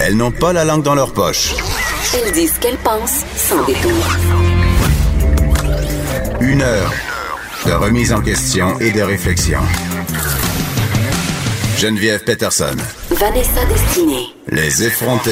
Elles n'ont pas la langue dans leur poche. Elles disent ce qu'elles pensent sans détour. Une heure de remise en question et de réflexion. Geneviève Peterson. Vanessa Destinée. Les effrontés.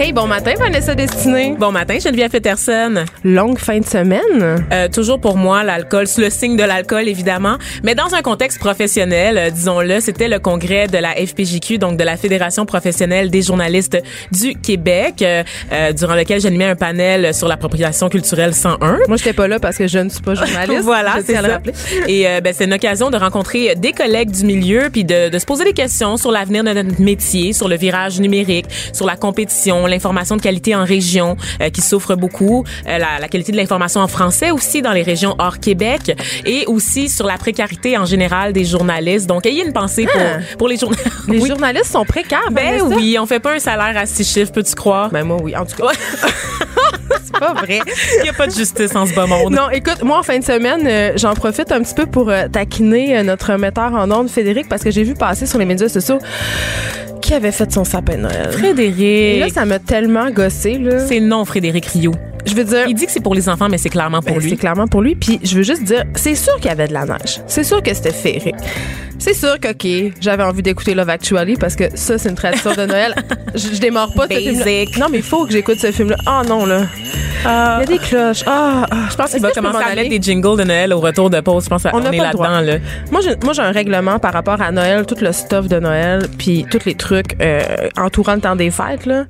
Hey, bon matin, Vanessa Destinée. Bon matin, Geneviève Peterson. Longue fin de semaine. Euh, toujours pour moi, l'alcool, c'est le signe de l'alcool, évidemment. Mais dans un contexte professionnel, euh, disons-le, c'était le congrès de la FPJQ, donc de la Fédération professionnelle des journalistes du Québec, euh, euh, durant lequel j'animais un panel sur l'appropriation culturelle 101. Moi, j'étais pas là parce que je ne suis pas journaliste. voilà, c'est le ça. Et euh, ben, c'est une occasion de rencontrer des collègues du milieu puis de, de se poser des questions sur l'avenir de notre métier, sur le virage numérique, sur la compétition, l'information de qualité en région euh, qui souffre beaucoup, euh, la, la qualité de l'information en français aussi dans les régions hors Québec et aussi sur la précarité en général des journalistes. Donc, ayez une pensée pour, pour les journalistes. Ah! Les journalistes sont précaires, Ben oui, on fait pas un salaire à six chiffres, peux-tu croire? Ben moi, oui. En tout cas, c'est pas vrai. Il y a pas de justice en ce bas monde. Non, écoute, moi, en fin de semaine, euh, j'en profite un petit peu pour euh, taquiner euh, notre metteur en ondes, Frédéric, parce que j'ai vu passer sur les médias sociaux qui avait fait son sapin de Noël. Et Frédéric. là, ça m'a tellement gossé, là. C'est non, Frédéric Rio. Je veux dire... Il dit que c'est pour les enfants, mais c'est clairement pour Ben, lui. C'est clairement pour lui. Puis je veux juste dire, c'est sûr qu'il y avait de la neige. C'est sûr que c'était féerique. C'est sûr que, OK, j'avais envie d'écouter Love Actually parce que ça, c'est une tradition de Noël. Je, je démarre pas de ce film Basic. Non, mais il faut que j'écoute ce film-là. Ah non, là. Il y a des cloches. Ah, ah. Je pense qu'il va commencer m'en à mettre des jingles de Noël au retour de pause. Je pense qu'on est là-dedans. Là. Moi, j'ai, moi, j'ai un règlement par rapport à Noël, tout le stuff de Noël, puis tous les trucs euh, entourant le temps des fêtes, là.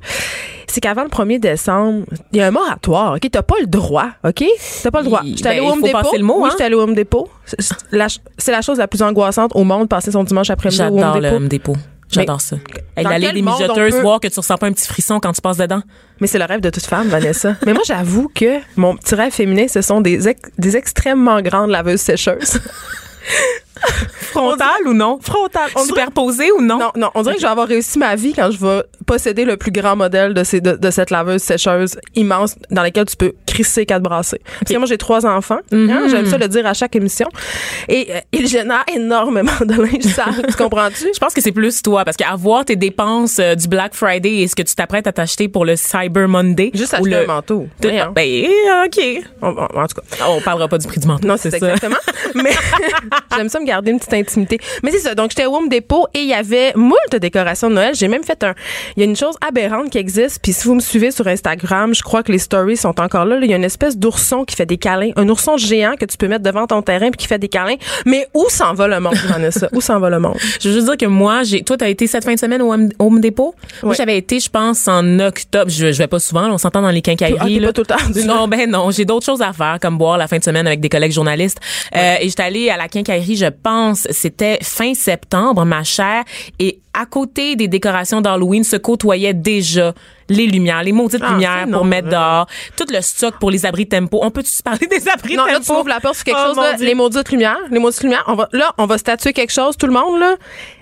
C'est qu'avant le 1er décembre, il y a un moratoire, OK? T'as pas le droit, OK? T'as pas le droit. J'étais allée ben, au Home Depot. le mot, Oui, hein? j'étais allée au Home Depot. C'est- la, la chose la plus angoissante au monde, passer son dimanche après-midi au Home J'adore le Depot. Home Depot. J'adore ça. D'aller quel des mijoteuses, peut- voir que tu ressens pas un petit frisson quand tu passes dedans. Mais c'est le rêve de toute femme, Vanessa. Mais moi, j'avoue que mon petit rêve féminin, ce sont des, ex- des extrêmement grandes laveuses sécheuses. Frontal ou non? On dirait- Superposé ou non? Non, non, on dirait que je vais avoir réussi ma vie quand je vais posséder le plus grand modèle de, ces, de, de cette laveuse sécheuse immense dans laquelle tu peux crisser quatre brassées. Parce que moi, j'ai trois enfants. Mm-hmm. hein, J'aime ça le dire à chaque émission. Et euh, il génère énormément de linge sale. tu comprends-tu? Je pense que c'est plus toi, parce qu'avoir tes dépenses euh, du Black Friday et ce que tu t'apprêtes à t'acheter pour le Cyber Monday. Juste acheter le... un manteau. De- Voyons. Ben, euh, OK. On- on- en tout cas. On parlera pas du prix du manteau. Non, c'est ça. exactement. Mais j'aime ça me garder une petite intimité. Mais c'est ça. Donc, j'étais au Home Depot et il y avait moult décorations de Noël. J'ai même fait un. Il y a une chose aberrante qui existe. Puis si vous me suivez sur Instagram, je crois que les stories sont encore là. Il y a une espèce d'ourson qui fait des câlins. Un ourson géant que tu peux mettre devant ton terrain puis qui fait des câlins. Mais où s'en va le monde, Vanessa? Où s'en va le monde? Je veux juste dire que moi, j'ai, toi, t'as été cette fin de semaine au Home, Home Depot? Moi, j'avais été, je pense, en octobre. Je, je vais pas souvent, là, on s'entend dans les Ah, quincailleries. là. pas tout le temps. Non, ben non, j'ai d'autres choses à faire, comme boire la fin de semaine avec des collègues journalistes. Euh, et j'étais allée à la quincaillerie, je pense, c'était fin septembre, ma chère, et à côté des décorations d'Halloween se côtoyaient déjà les lumières, les maudites Ah, lumières pour non, mettre hein. dehors, tout le stock pour les abris tempo. On peut-tu parler des abris Non, tempo? là, tu m'ouvres la porte sur quelque Oh, chose, là, les maudites lumières. Les maudites lumières. On va, là, on va statuer quelque chose, tout le monde, là.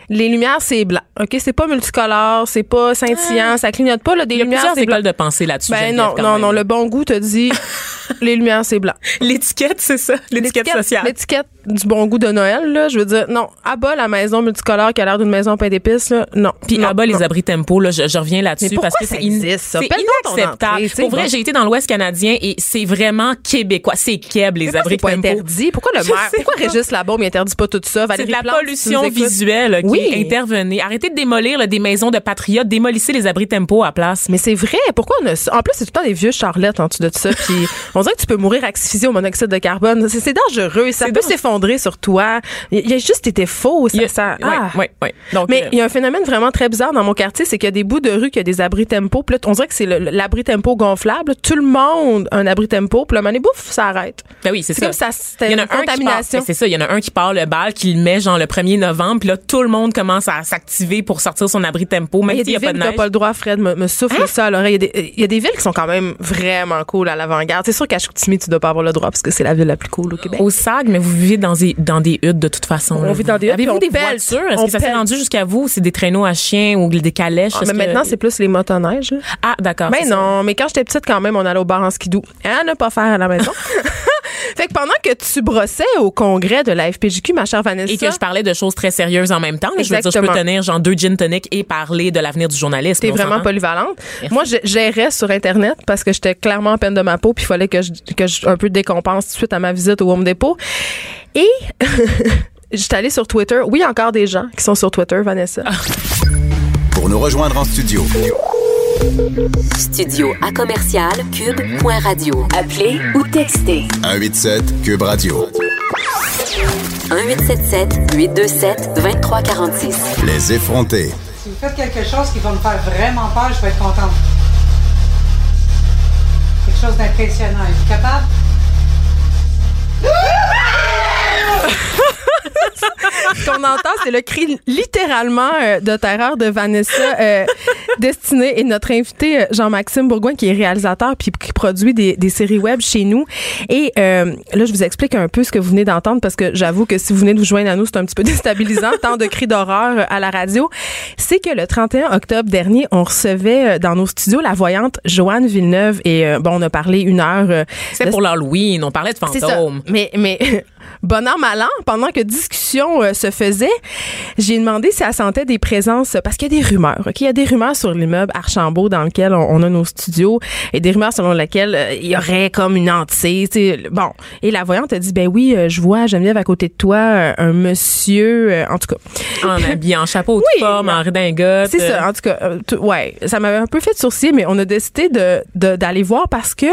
Les lumières, c'est blanc. OK? C'est pas multicolore, c'est pas scintillant, ça clignote pas, là. Des Il y a lumières, c'est blanc. de pensée là-dessus. Ben non, non, même. non. Le bon goût te dit les lumières, c'est blanc. L'étiquette, c'est ça. L'étiquette sociale. L'étiquette du bon goût de Noël, là. Je veux dire, non. À bas, la maison multicolore qui a l'air d'une maison en pain d'épices, là. Non. Puis en bas, les abris tempo, là, je, je reviens là-dessus pourquoi parce que ça c'est in- inacceptable. entrée, Pour vrai, bon. j'ai été dans l'Ouest canadien et c'est vraiment québécois. C'est keb, les Pourquoi abris tempo. interdit? Pourquoi le maire, pourquoi. Régis Labaume il interdit pas tout ça? C'est de la pollution visuelle qui intervenue. Arrêtez de démolir là, des maisons de patriotes, démolissez les abris tempo à place. Mais c'est vrai. Pourquoi on a ça? En plus, c'est tout le temps des vieux charlettes en dessous de ça. Puis on dirait que tu peux mourir asphyxié au monoxyde de carbone. C'est dangereux. Ça peut s'effondrer sur toi. Il, il a juste été faux. Ça, Il y ça- ouais, ah. ouais. Donc, Mais euh, il y a un phénomène vraiment très bizarre dans mon quartier, c'est qu'il y a des bouts de rue qui a des abris tempo. Puis là, on dirait que c'est l'abri tempo gonflable. Tout le monde a un abri tempo. Puis là, mané bouffe, ça arrête. Ben oui, c'est C'est ça. comme ça, c'était Il y en a une un qui part, contamination. c'est ça, il y en a un qui part le bal, qui le met genre le 1er novembre, puis là tout le monde commence à s'activer pour sortir son abri tempo, même Il y a s'il des y a pas villes de neige. pas le droit, Fred me, me souffle ça à l'oreille. Il y a des- Il y, a des villes qui sont quand même vraiment cool à l'avant-garde. C'est sûr qu'à Chicoutimi, tu dois pas avoir le droit parce que c'est la ville la plus cool au Québec. Au SAG, mais vous vivez dans des, dans des huttes de toute façon. On vit dans des huttes, Avez-vous des pèle. voitures? Est-ce que ça s'est rendu jusqu'à vous? C'est des traîneaux à chiens ou des calèches? Ah, mais que- maintenant, c'est plus les motoneiges. Ah, d'accord. Mais c'est ça. non, mais quand j'étais petite, quand même, on allait au bar en skidoo. À ne pas faire à la maison. fait que pendant que tu brossais au congrès de la FPJQ, ma chère Vanessa. Et que je parlais de choses très sérieuses en même temps. Je veux dire, je peux tenir genre deux gin tonic et parler de l'avenir du journalisme. T'es vraiment polyvalente. Moi, je gérais sur Internet parce que j'étais clairement en peine de ma peau, puis il fallait que je, que je un peu décompense suite à ma visite au Home Depot. Et j'étais allée sur Twitter. Oui, il y a encore des gens qui sont sur Twitter, Vanessa. Pour nous rejoindre en studio, Studio à commercial cube.radio. Appelez ou textez 187 Cube Radio. 1877 827 2346. Les effrontés. Si vous faites quelque chose qui va me faire vraiment peur, je vais être contente. Quelque chose d'impressionnant. Êtes-vous capable? Ce qu'on entend, c'est le cri littéralement euh, de terreur de Vanessa euh, Destinée et notre invité euh, Jean-Maxime Bourgoin qui est réalisateur puis qui produit des, des séries web chez nous. Et euh, là, je vous explique un peu ce que vous venez d'entendre parce que j'avoue que si vous venez de vous joindre à nous, c'est un petit peu déstabilisant, tant de cris d'horreur euh, à la radio. C'est que le 31 octobre dernier, on recevait euh, dans nos studios la voyante Joanne Villeneuve et euh, bon, on a parlé une heure. euh, C'était de- pour l'Halloween. On parlait de c'est ça. fantômes. Mais, mais bon an, mal an, pendant que discussion euh, se faisait, j'ai demandé si elle sentait des présences, parce qu'il y a des rumeurs, OK? Il y a des rumeurs sur l'immeuble Archambault dans lequel on, on a nos studios et des rumeurs selon lesquelles euh, il y aurait comme une sais. Bon. Et la voyante a dit, ben oui, euh, je vois Geneviève à côté de toi, euh, un monsieur, en tout cas. En habillé en chapeau de Oui, forme, en redingote. C'est ça, en tout cas. ouais, ça m'avait un peu fait sourciller, mais on a décidé de de- d'aller voir parce que,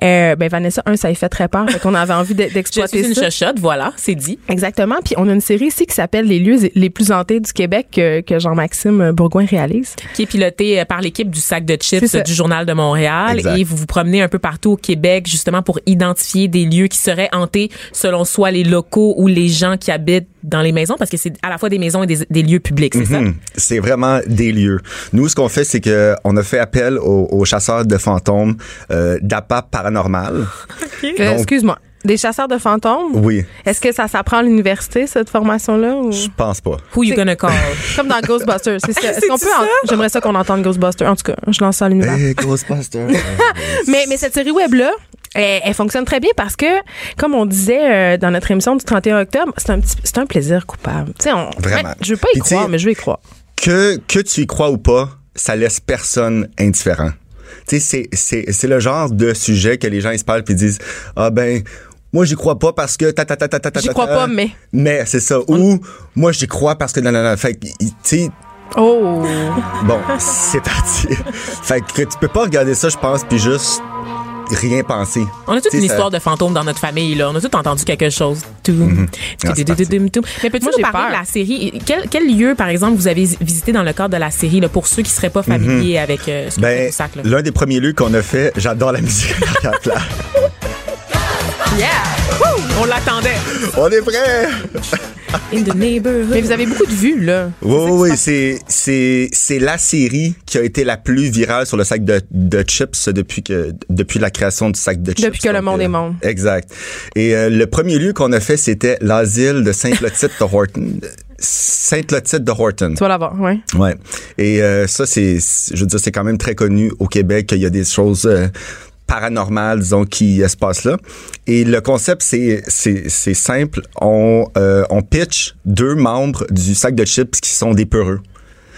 ben Vanessa, un, ça lui fait très peur, fait qu'on avait envie d'exploiter ça. Voilà, c'est dit. Exactement. Puis on a une série ici qui s'appelle Les lieux les plus hantés du Québec que, que Jean-Maxime Bourgoin réalise. qui est piloté euh, par l'équipe du sac de chips du Journal de Montréal. Exact. Et vous vous promenez un peu partout au Québec, justement, pour identifier des lieux qui seraient hantés selon soit les locaux ou les gens qui habitent dans les maisons, parce que c'est à la fois des maisons et des, des lieux publics, c'est ça? Mhm. C'est vraiment des lieux. Nous, ce qu'on fait, c'est que on a fait appel aux, aux chasseurs de fantômes euh, d'APA paranormal. Euh, Excuse-moi. Des chasseurs de fantômes? Oui, Est-ce que ça s'apprend à l'université, cette formation-là? Ou... je pense pas. Who you gonna call? Comme dans Ghostbusters. C'est ça. Est-ce qu'on peut. en- J'aimerais ça qu'on entende Ghostbusters. En tout cas, je lance ça à l'univers. Hey, Ghostbusters. Mais, mais cette série web-là, elle, elle fonctionne très bien parce que, comme on disait euh, dans notre émission du 31 octobre, c'est un, petit, c'est un plaisir coupable. Tu sais, on, Vraiment. Je veux pas y croire, mais je veux y croire. que que tu y crois ou pas, ça laisse personne indifférent. Tu sais, c'est c'est c'est le genre de sujet que les gens ils se parlent puis disent ah ben moi j'y crois pas parce que ta ta ta ta ta ta J'y crois pas, mais. mais c'est ça ou moi j'y crois parce que non non non fait que, tu sais Oh! bon c'est parti fait que tu peux pas regarder ça je pense puis juste rien penser On a toute une ça- histoire de fantômes dans notre famille, là. On a tout entendu quelque chose. Tout. Ah, parti. Tout. Mais peux-tu Moi, nous j'ai parler peur. de la série? Quel, quel lieu, par exemple, vous avez visité dans le cadre de la série, là, pour ceux qui seraient pas familiers avec euh, ce que ben le sac, là? l'un des premiers lieux qu'on a fait j'adore la musique derrière là. On l'attendait. on est prêts In the neighborhood. Mais vous avez beaucoup de vues, là. Oui, oui, oui, c'est, c'est, c'est la série qui a été la plus virale sur le sac de, de chips depuis que, depuis la création du sac de chips. Depuis que le monde euh, est monde. Exact. Et euh, le premier lieu qu'on a fait, c'était l'asile de Sainte-Lotite de Horton. Sainte-Lotite de Horton. Tu vas l'avoir, ouais. Ouais. Et euh, ça, c'est, c'est- je veux dire, c'est quand même très connu au Québec qu'il y a des choses euh, paranormales, disons, qui euh, se passent là. Et le concept, c'est, c'est, c'est simple. On, euh, on pitch deux membres du sac de chips qui sont des peureux.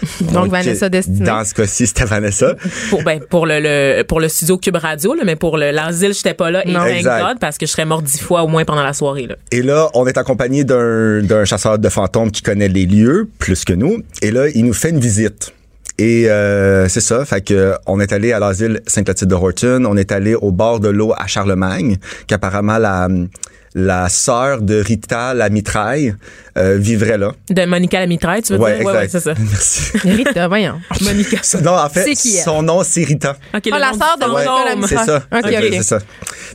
Donc, Vanessa Destinée. Dans ce cas-ci, c'était Vanessa. pour ben pour le, le- pour le studio Cube Radio là, mais pour le l'asile j'étais pas là et Non. thank Exact. God parce que je serais mort dix fois au moins pendant la soirée là. Et là, on est accompagné d'un, d'un chasseur de fantômes qui connaît les lieux plus que nous. Et là, il nous fait une visite. Et euh, c'est ça, fait que on est allé à l'asile Sainte-Clotilde de Horton, on est allé au bord de l'eau à Charlemagne, qu'apparemment la la sœur de Rita la mitraille euh, vivrait là. De Monica la mitraille, tu veux Ouais, dire? exact. c'est ça. Merci. Rita, voyons. Monica. non, en fait, qui, son nom c'est Rita. OK, Ah, la sœur de Monica la C'est ça. Ok. C'est ça.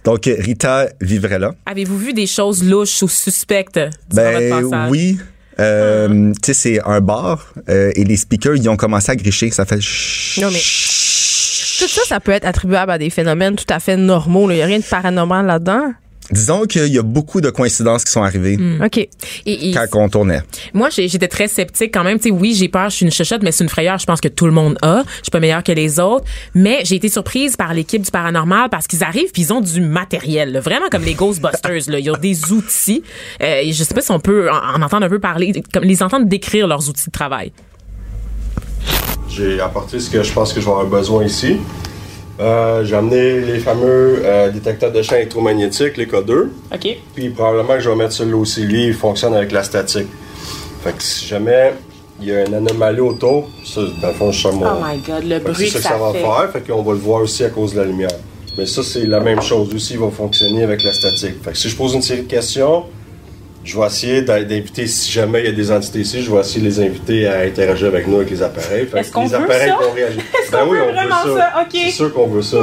Donc Rita vivrait là. Avez-vous vu des choses louches ou suspectes votre Ben passage? oui. Euh, Tu sais, c'est un bar euh, et les speakers, ils ont commencé à gricher. Ça fait. Non, mais- Tout ça, ça peut être attribuable à des phénomènes tout à fait normaux. Il n'y a rien de paranormal là-dedans. Disons qu'il y a beaucoup de coïncidences qui sont arrivées OK. Et- et quand on tournait. Moi, j'étais très sceptique quand même. Tu sais, oui, j'ai peur, je suis une chuchote, mais c'est une frayeur, je pense que tout le monde a. Je suis pas meilleure que les autres. Mais j'ai été surprise par l'équipe du paranormal parce qu'ils arrivent puis ils ont du matériel, là. vraiment comme les Ghostbusters. Là. Ils ont des outils. Euh, je sais pas si on peut en, en entendre un peu parler, comme les entendre décrire leurs outils de travail. J'ai apporté ce que je pense que je vais avoir besoin ici. Euh, j'ai amené les fameux euh, détecteurs de champs électromagnétiques, les K2. OK. Puis probablement que je vais mettre celui-là aussi. Lui, il fonctionne avec la statique. Fait que si jamais il y a une anomalie autour, ça, dans le fond, je sens mon... Oh my God, le Fait bruit que ça ça que ça va fait. faire. Fait qu'on va le voir aussi à cause de la lumière. Mais ça, c'est la même chose aussi. Il va fonctionner avec la statique. Fait que si je pose une série de questions, je vais essayer d'inviter, si jamais il y a des entités ici, je vais essayer de les inviter à interagir avec nous avec les appareils. Fait Est-ce qu'on les veut appareils ça? vont réagir. Est-ce Ben qu'on oui, veut on vraiment veut ça? OK. C'est sûr qu'on veut ça.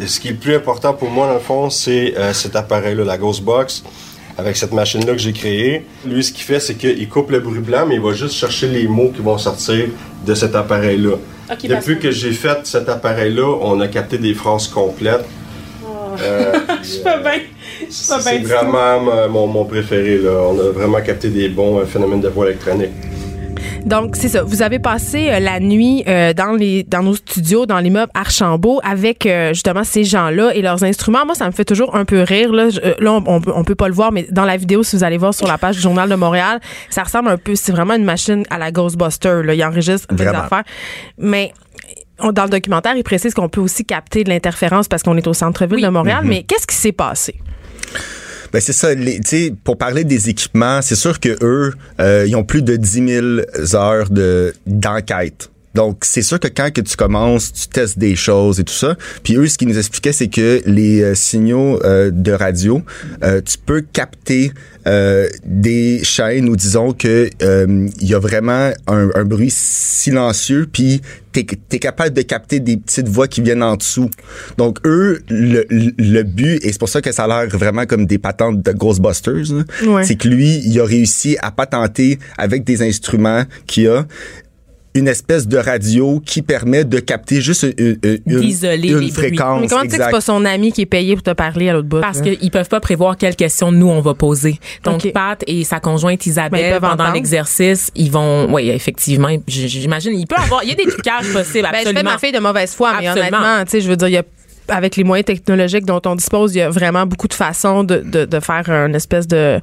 Et ce qui est le plus important pour moi, dans le fond, c'est euh, cet appareil-là, la Ghost Box, avec cette machine-là que j'ai créée. Lui, ce qu'il fait, c'est qu'il coupe le bruit blanc, mais il va juste chercher les mots qui vont sortir de cet appareil-là. Depuis que j'ai fait cet appareil-là, on a capté des phrases complètes. Euh, Je pas bien. C'est vraiment ma- mon, mon préféré. Là. On a vraiment capté des bons euh, phénomènes de voix électronique. Donc, c'est ça. Vous avez passé euh, la nuit euh, dans les dans nos studios, dans l'immeuble Archambault, avec euh, justement ces gens-là et leurs instruments. Moi, ça me fait toujours un peu rire. Là, Je- euh, là on, on, peut- on peut pas le voir, mais dans la vidéo, si vous allez voir sur la page du Journal de Montréal, ça ressemble un peu. C'est vraiment une machine à la Ghostbuster. Là. Il enregistre des affaires. Mais on- dans le documentaire, il précise qu'on peut aussi capter de l'interférence parce qu'on est au centre-ville Oui. de Montréal. Mm-hmm. Mais qu'est-ce qui s'est passé? Ben c'est ça. les- pour parler des équipements, c'est sûr que eux, euh, ils ont plus de 10 000 heures de d'enquête. Donc, c'est sûr que quand que tu commences, tu testes des choses et tout ça. Puis eux, ce qu'ils nous expliquaient, c'est que les euh, signaux euh, de radio, euh, tu peux capter euh, des chaînes où disons que euh, il y a vraiment un, un bruit silencieux, puis t'es es capable de capter des petites voix qui viennent en dessous. Donc eux, le, le but, et c'est pour ça que ça a l'air vraiment comme des patentes de Ghostbusters, Ouais. c'est que lui, il a réussi à patenter avec des instruments qu'il a une espèce de radio qui permet de capter juste une, une, une- D'isoler une les bruits. fréquence. Mais comment tu sais que c'est pas son ami qui est payé pour te parler à l'autre bout? Parce qu'ils peuvent pas prévoir quelles questions nous on va poser. Donc Ok. Pat et sa conjointe ils Isabelle pendant l'exercice, ils vont oui, effectivement, j'imagine il peut avoir il y a des trucages possibles Ben, je fais absolument. ma fille de mauvaise foi, mais Absolument. honnêtement, tu sais, je veux dire, il y a avec les moyens technologiques dont on dispose, il y a vraiment beaucoup de façons de, de, de faire une espèce de,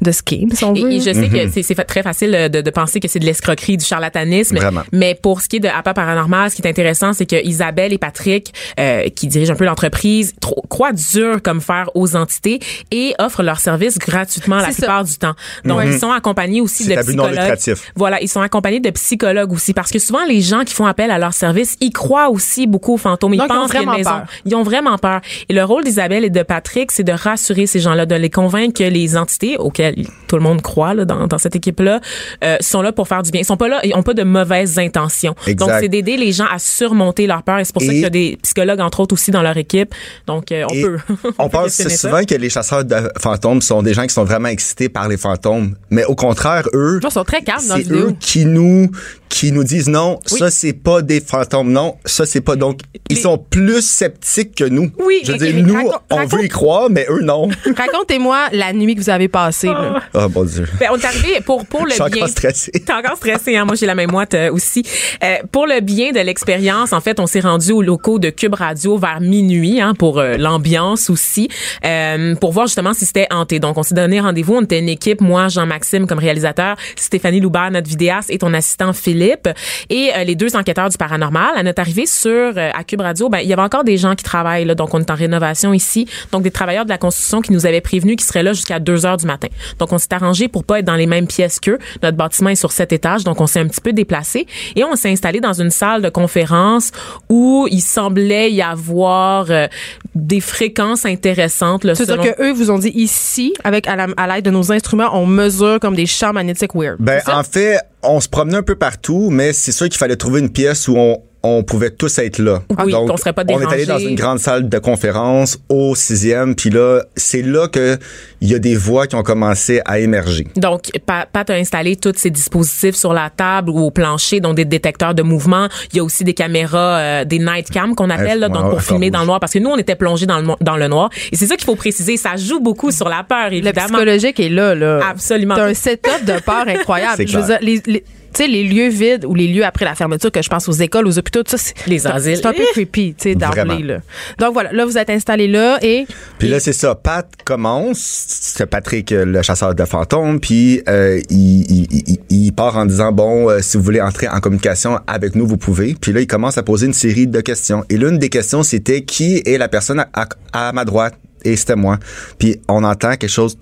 de scheme, si on veut. et je sais que c'est- c'est fa- très facile euh, de, de penser que c'est de l'escroquerie, du charlatanisme. Vraiment. Mais pour ce qui est de APA Paranormal, ce qui est intéressant, c'est que Isabelle et Patrick, euh, qui dirigent un peu l'entreprise, croient dur comme fer aux entités et offrent leurs services gratuitement la C'est ça. plupart du temps. Donc, ils sont accompagnés aussi de psychologues. Voilà, ils sont accompagnés de psychologues aussi parce que souvent les gens qui font appel à leurs services, ils croient aussi beaucoup aux fantômes. Ils Donc, ont pensent qu'il y a une vraiment maison. peur. Ils ont vraiment peur. Et le rôle d'Isabelle et de Patrick, c'est de rassurer ces gens-là, de les convaincre que les entités auxquelles tout le monde croit là, dans, dans cette équipe-là euh, sont là pour faire du bien. Ils sont pas là, ils ont pas de mauvaises intentions. Exact. Donc c'est d'aider les gens à surmonter leur peur. Et c'est pour ça qu'il y a des psychologues entre autres aussi dans leur équipe. Donc euh, on peut. on pense ça. souvent que les chasseurs de fantômes sont des gens qui sont vraiment excités par les fantômes. Mais au contraire, eux, ils sont très calmes c'est eux qui nous qui nous disent non, ça c'est pas des fantômes, non, ça c'est pas donc ils Les- sont plus sceptiques que nous. Oui, je veux dire mais nous on veut y croire mais eux non. Racontez-moi la nuit que vous avez passée. là. oh mon dieu. Ben, on est arrivé pour pour le Je suis bien. encore stressé. T'es encore stressé, hein? Moi, j'ai la même moite euh, aussi. Euh, pour le bien de l'expérience, en fait, on s'est rendu aux locaux de Cube Radio vers minuit, hein, pour euh, l'ambiance aussi, euh, pour voir justement si c'était hanté. Donc, on s'est donné rendez-vous. On était une équipe, moi, Jean-Maxime comme réalisateur, Stéphanie Loubert, notre vidéaste, et ton assistant Philippe Philippe et euh, les deux enquêteurs du paranormal. À notre arrivée sur euh, à Cube Radio, ben il y avait encore des gens qui travaillent là, donc on est en rénovation ici, donc des travailleurs de la construction qui nous avaient prévenu qu'ils seraient là jusqu'à 2 heures du matin. Donc on s'est arrangé pour pas être dans les mêmes pièces qu'eux. Notre bâtiment est sur sept étages, donc on s'est un petit peu déplacé et on s'est installé dans une salle de conférence où il semblait y avoir euh, des fréquences intéressantes. Là, C'est-à-dire selon- que eux vous ont dit ici, avec à la- à l'aide de nos instruments, on mesure comme des champs magnétiques weird. Ben, en fait, on se promenait un peu partout, mais c'est sûr qu'il fallait trouver une pièce où on, on pouvait tous être là. Oui, qu'on serait pas On est allé dans dérangés. une grande salle de conférence au sixième, puis là, c'est là que il y a des voix qui ont commencé à émerger. Donc, Pa- Pat a installé tous ces dispositifs sur la table ou au plancher, dont des détecteurs de mouvement. Il y a aussi des caméras, euh, des night cam qu'on appelle, là, donc pour filmer dans le noir, parce que nous, on était plongés dans le, dans le noir. Et c'est ça qu'il faut préciser. Ça joue beaucoup sur la peur, Le évidemment. psychologique est là, là. Absolument. T'as un setup de peur incroyable. C'est Je veux clair. dire, les, les- tu sais, les lieux vides ou les lieux après la fermeture, que je pense aux écoles, aux hôpitaux, tout ça, c'est Les asiles. C'est un peu creepy, tu sais, d'emblée, là. Donc voilà, là, vous êtes installés là et. Puis là, c'est ça. Pat commence, c'est Patrick, euh, le chasseur de fantômes, puis euh, il, il, il- il part en disant, bon, euh, si vous voulez entrer en communication avec nous, vous pouvez. Puis là, il commence à poser une série de questions. Et l'une des questions, c'était, qui est la personne à, à- à ma droite? Et c'était moi. Puis on entend quelque chose,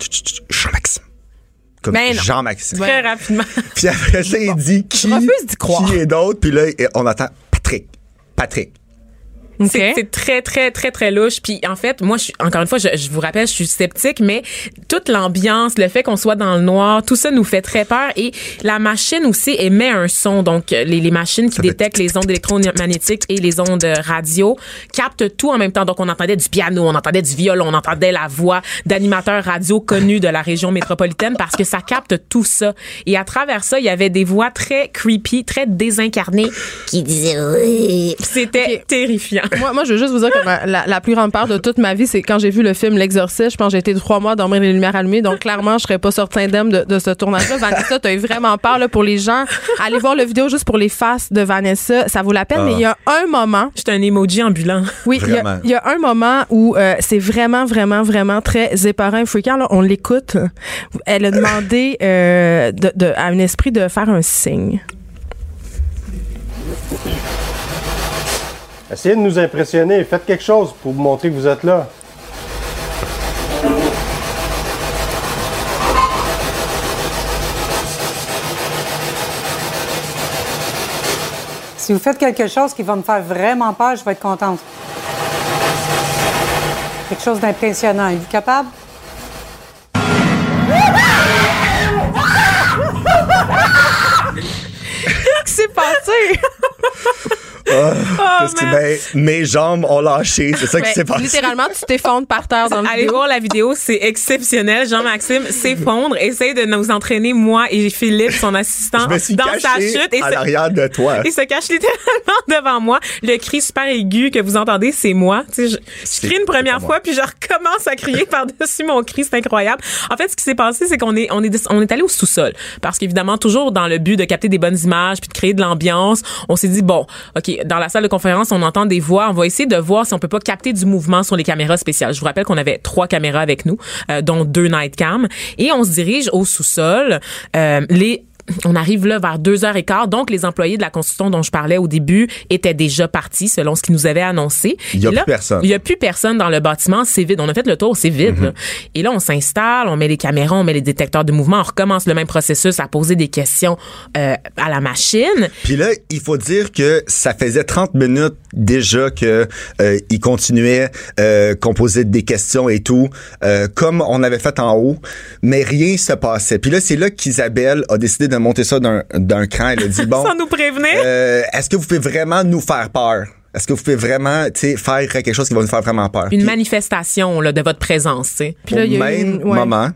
Jean-Maxime. Comme Ben. Jean-Maxime. Très rapidement. Puis après ça, il dit qui, qui est d'autre. Puis là, on entend Patrick. Patrick. C'est c'est très, très, très, très louche. Puis en fait, moi, je suis, encore une fois, je, je vous rappelle, je suis sceptique, mais toute l'ambiance, le fait qu'on soit dans le noir, tout ça nous fait très peur. Et la machine aussi émet un son. Donc, euh, les, les machines qui Ça fait détectent les ondes électromagnétiques et les ondes radio captent tout en même temps. Donc, on entendait du piano, on entendait du violon, on entendait la voix d'animateurs radio connus de la région métropolitaine parce que ça capte tout ça. Et à travers ça, il y avait des voix très creepy, très désincarnées qui disaient oui. C'était terrifiant. Moi, moi, je veux juste vous dire que ma- la, la plus grande peur de toute ma vie, c'est quand j'ai vu le film L'Exorciste. Je pense que j'ai été trois mois à dormir les lumières allumées. Donc, clairement, je serais pas sortie indemne de, de ce tournage-là. Vanessa, t'as eu vraiment peur là, pour les gens. Allez voir le vidéo juste pour les faces de Vanessa. Ça vaut la peine. Ah. Mais il y a un moment J'étais un emoji ambulant. Oui, il y, a- y un moment où euh, c'est vraiment, vraiment, vraiment très épeurant et fréquent. Là, on l'écoute. Elle a demandé euh, de, de- à un esprit de faire un signe. Essayez de nous impressionner. Faites quelque chose pour vous montrer que vous êtes là. Si vous faites quelque chose qui va me faire vraiment peur, je vais être contente. Quelque chose d'impressionnant. Êtes-vous capable? Qu'est-ce qui s'est passé? Ben, mes jambes ont lâché. C'est ça qui s'est passé. littéralement, tu t'effondres par terre dans le Allez vidéo. voir la vidéo, c'est exceptionnel. Jean-Maxime s'effondre, essaye de nous entraîner, moi et Philippe, son assistant, Je me suis dans sa chute. Et à se- l'arrière de toi. il se cache littéralement devant moi. Le cri super aigu que vous entendez, c'est moi. Tu sais, je, crie une première fois, puis je recommence à crier par-dessus mon cri. C'est incroyable. En fait, ce qui s'est passé, c'est qu'on est, on est, on est allé au sous-sol. Parce qu'évidemment, toujours dans le but de capter des bonnes images puis de créer de l'ambiance, on s'est dit, bon, OK, dans la salle de conférence, on entend des voix. On va essayer de voir si on peut pas capter du mouvement sur les caméras spéciales. Je vous rappelle qu'on avait trois caméras avec nous, euh, dont deux night cam. Et on se dirige au sous-sol. Euh, les on arrive là vers deux heures et quart. Donc, les employés de la construction dont je parlais au début étaient déjà partis, selon ce qu'ils nous avaient annoncé. Il y a là, plus personne. Il y a plus personne dans le bâtiment. C'est vide. On a fait le tour, c'est vide. Mhm. là. Et là, on s'installe, on met les caméras, on met les détecteurs de mouvement, on recommence le même processus à poser des questions euh, à la machine. Puis là, il faut dire que ça faisait 30 minutes déjà que euh, il continuait euh, qu'on posait des questions et tout, euh, comme on avait fait en haut, mais rien se passait. Puis là, c'est là qu'Isabelle a décidé de monter ça d'un d'un cran. Elle a dit bon, Sans nous prévenir. euh, est-ce que vous pouvez vraiment nous faire peur? Est-ce que vous pouvez vraiment, tu sais, faire quelque chose qui va nous faire vraiment peur? Une Puis- manifestation là, de votre présence, tu sais. Puis là, au il y a eu même une- ouais. moment,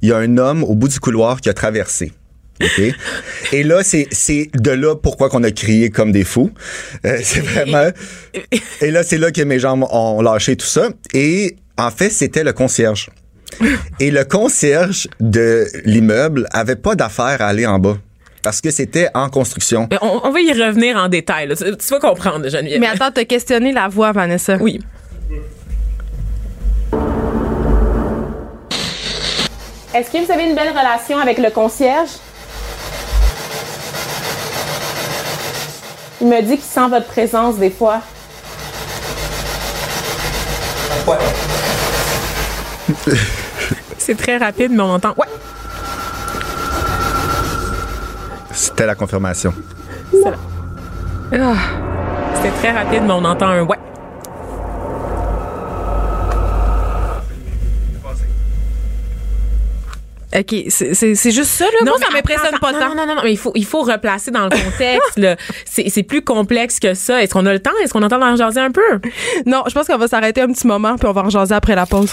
il y a un homme au bout du couloir qui a traversé. Et là, c'est, c'est de là pourquoi qu'on a crié comme des fous. Euh, c'est vraiment... Et là, c'est là que mes jambes ont lâché tout ça. Et en fait, c'était le concierge. Et le concierge de l'immeuble avait pas d'affaire à aller en bas. Parce que c'était en construction. Mais On, on va y revenir en détail. là. Tu, tu vas comprendre, Geneviève. Mais attends, t'as questionné la voix, Vanessa. Oui. Est-ce que vous avez une belle relation avec le concierge? Il me dit qu'il sent votre présence des fois. C'est très rapide, mais on entend. Ouais. C'était la confirmation. Ah. C'était très rapide, mais on entend un ouais. OK, c'est- juste ça, là? Moi, ça m'impressionne pas non, tant. Non, non, non, non, mais il faut, il faut replacer dans le contexte. là. C'est plus complexe que ça. Est-ce qu'on a le temps? Est-ce qu'on entend en jaser un peu? Non, je pense qu'on va s'arrêter un petit moment, puis on va en jaser après la pause.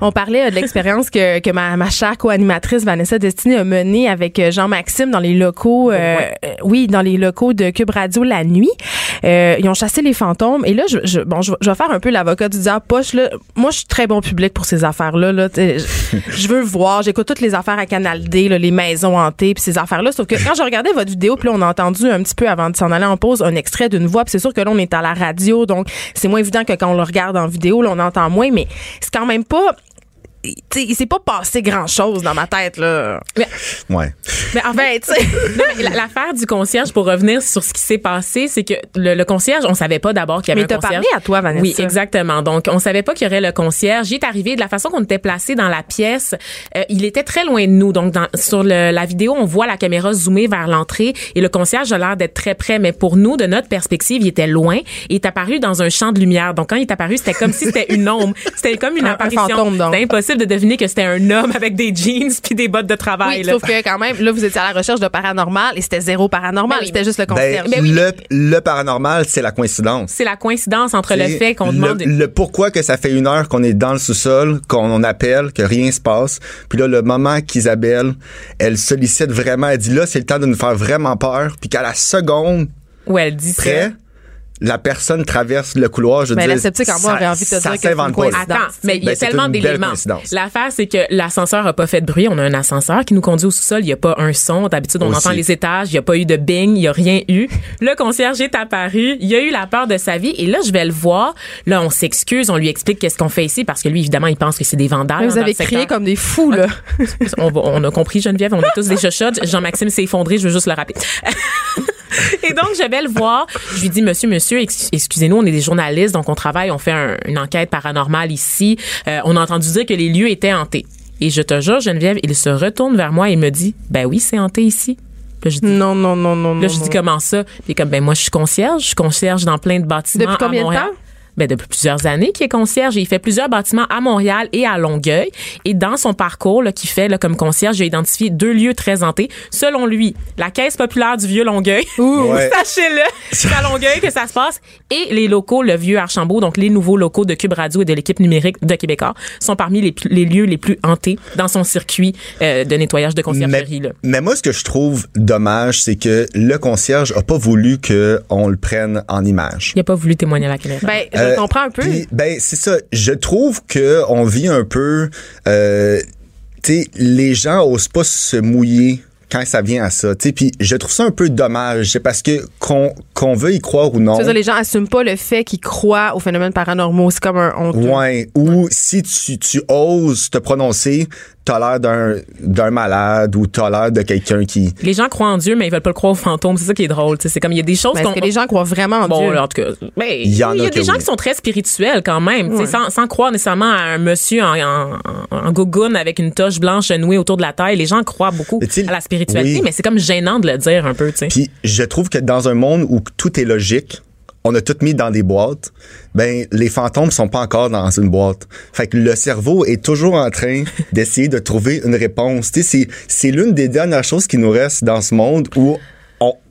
On parlait euh, de l'expérience que, que ma, ma chère co-animatrice Vanessa Destinée a menée avec euh, Jean-Maxime dans les locaux, euh, euh, oui, dans les locaux de Cube Radio la nuit. Euh, ils ont chassé les fantômes. Et là, je, je- bon, je, vais- je vais faire un peu l'avocat du diable. Poche, là, moi, je suis très bon public pour ces affaires-là. Là, je, je veux voir. J'écoute toutes les affaires à Canal D, là, les maisons hantées, puis ces affaires-là. Sauf que quand je regardais votre vidéo, puis là, on a entendu un petit peu avant de s'en aller en pause un extrait d'une voix. Puis c'est sûr que là, on est à la radio, donc c'est moins évident que quand on le regarde en vidéo, là, on entend moins. Mais c'est quand même pas tu sais, il s'est pas passé grand chose dans ma tête là. Ouais. Mais en Ben, fait, mais l'affaire du concierge, pour revenir sur ce qui s'est passé, c'est que le, le concierge, on savait pas d'abord qu'il y avait Mais un t'as concierge. parlé à toi, Vanessa. Oui, exactement. Donc, on savait pas qu'il y aurait le concierge. Il est arrivé de la façon qu'on était placé dans la pièce. euh, il était très loin de nous. Donc, dans, sur le- la vidéo, on voit la caméra zoomer vers l'entrée et le concierge a l'air d'être très près. Mais pour nous, de notre perspective, il était loin. Il est apparu dans un champ de lumière. Donc, quand il est apparu, c'était comme si c'était une ombre. C'était comme une Un- un apparition. fantôme, donc. C'était impossible de deviner que c'était un homme avec des jeans puis des bottes de travail. Oui, là. sauf que quand même, là, vous étiez à la recherche de paranormal et c'était zéro paranormal. Ben oui. C'était juste le Ben, concierge. le, le paranormal, c'est la coïncidence. c'est la coïncidence entre le fait qu'on le- demande Le, pourquoi que ça fait une heure qu'on est dans le sous-sol, qu'on appelle, que rien se passe. Puis là, le moment qu'Isabelle, elle sollicite vraiment, elle dit là, c'est le temps de nous faire vraiment peur. Puis qu'à la seconde où elle dit ça. La personne traverse le couloir. Je veux Ben, dire, la sceptique en moi aurait envie de te dire que une coïncidence. Attends, mais il y a Ben, c'est tellement d'éléments. coïncidence. L'affaire, c'est que l'ascenseur a pas fait de bruit. On a un ascenseur qui nous conduit au sous-sol. Il y a pas un son. D'habitude, on Aussi. entend les étages. Il y a pas eu de bing. Il y a rien eu. Le concierge est apparu. Il a eu la peur de sa vie. Et là, je vais le voir. Là, on s'excuse. On lui explique qu'est-ce qu'on fait ici parce que lui, évidemment, il pense que c'est des vandales. Mais vous avez crié comme des fous, là. on, va- on a compris, Geneviève. On est tous des chochottes. Jean-Maxime s'est effondré. Je veux juste le rappeler. Et donc, je vais le voir. Je lui dis, monsieur, monsieur, ex- excusez-nous, on est des journalistes, donc on travaille, on fait un- une enquête paranormale ici. Euh, on a entendu dire que les lieux étaient hantés. Et je te jure, Geneviève, il se retourne vers moi et me dit, ben oui, c'est hanté ici. Là, je dis, Non, non, non, non, là, je dis non. comment ça? Puis comme, ben moi, je suis concierge. Je suis concierge dans plein de bâtiments Depuis combien à de temps? Ben, depuis plusieurs années qu'il est concierge et il fait plusieurs bâtiments à Montréal et à Longueuil. Et dans son parcours là, qu'il fait là, comme concierge, il a identifié deux lieux très hantés. Selon lui, la caisse populaire du vieux Longueuil, Ouais. sachez-le, c'est à Longueuil que ça se passe, et les locaux, le vieux Archambault, donc les nouveaux locaux de Cube Radio et de l'équipe numérique de Québécois, sont parmi les, lieux les plus hantés dans son circuit euh, de nettoyage de conciergerie. Mais, là. mais moi, ce que je trouve dommage, c'est que le concierge a pas voulu qu'on le prenne en image. Il a pas voulu témoigner à la caméra. Ben, je Euh, comprends un peu. ben c'est ça. Je trouve que on vit un peu. Euh, les gens osent pas se mouiller quand ça vient à ça. Puis je trouve ça un peu dommage. Parce que qu'on veut y croire ou non. Les gens assument pas le fait qu'ils croient aux phénomènes paranormaux. C'est comme un. Ouais. Ou si tu, tu oses te prononcer, t'as l'air d'un d'un malade ou t'as l'air de quelqu'un qui. Les gens croient en Dieu, mais ils veulent pas le croire aux fantômes. C'est ça qui est drôle. C'est comme il y a des choses qu'on Est-ce que les gens croient vraiment en Bon, Dieu? là, en tout cas, il y y, en a a que des gens oui. qui sont très spirituels quand même, tu sais, sans, sans croire nécessairement à un monsieur en, en, en gogoune avec une toche blanche nouée autour de la taille. Les gens croient beaucoup à la spiritualité, oui. mais c'est comme gênant de le dire un peu. Puis je trouve que dans un monde où tout est logique, on a tout mis dans des boîtes, ben les fantômes sont pas encore dans une boîte. Fait que le cerveau est toujours en train d'essayer de trouver une réponse. C'est c'est l'une des dernières choses qui nous reste dans ce monde où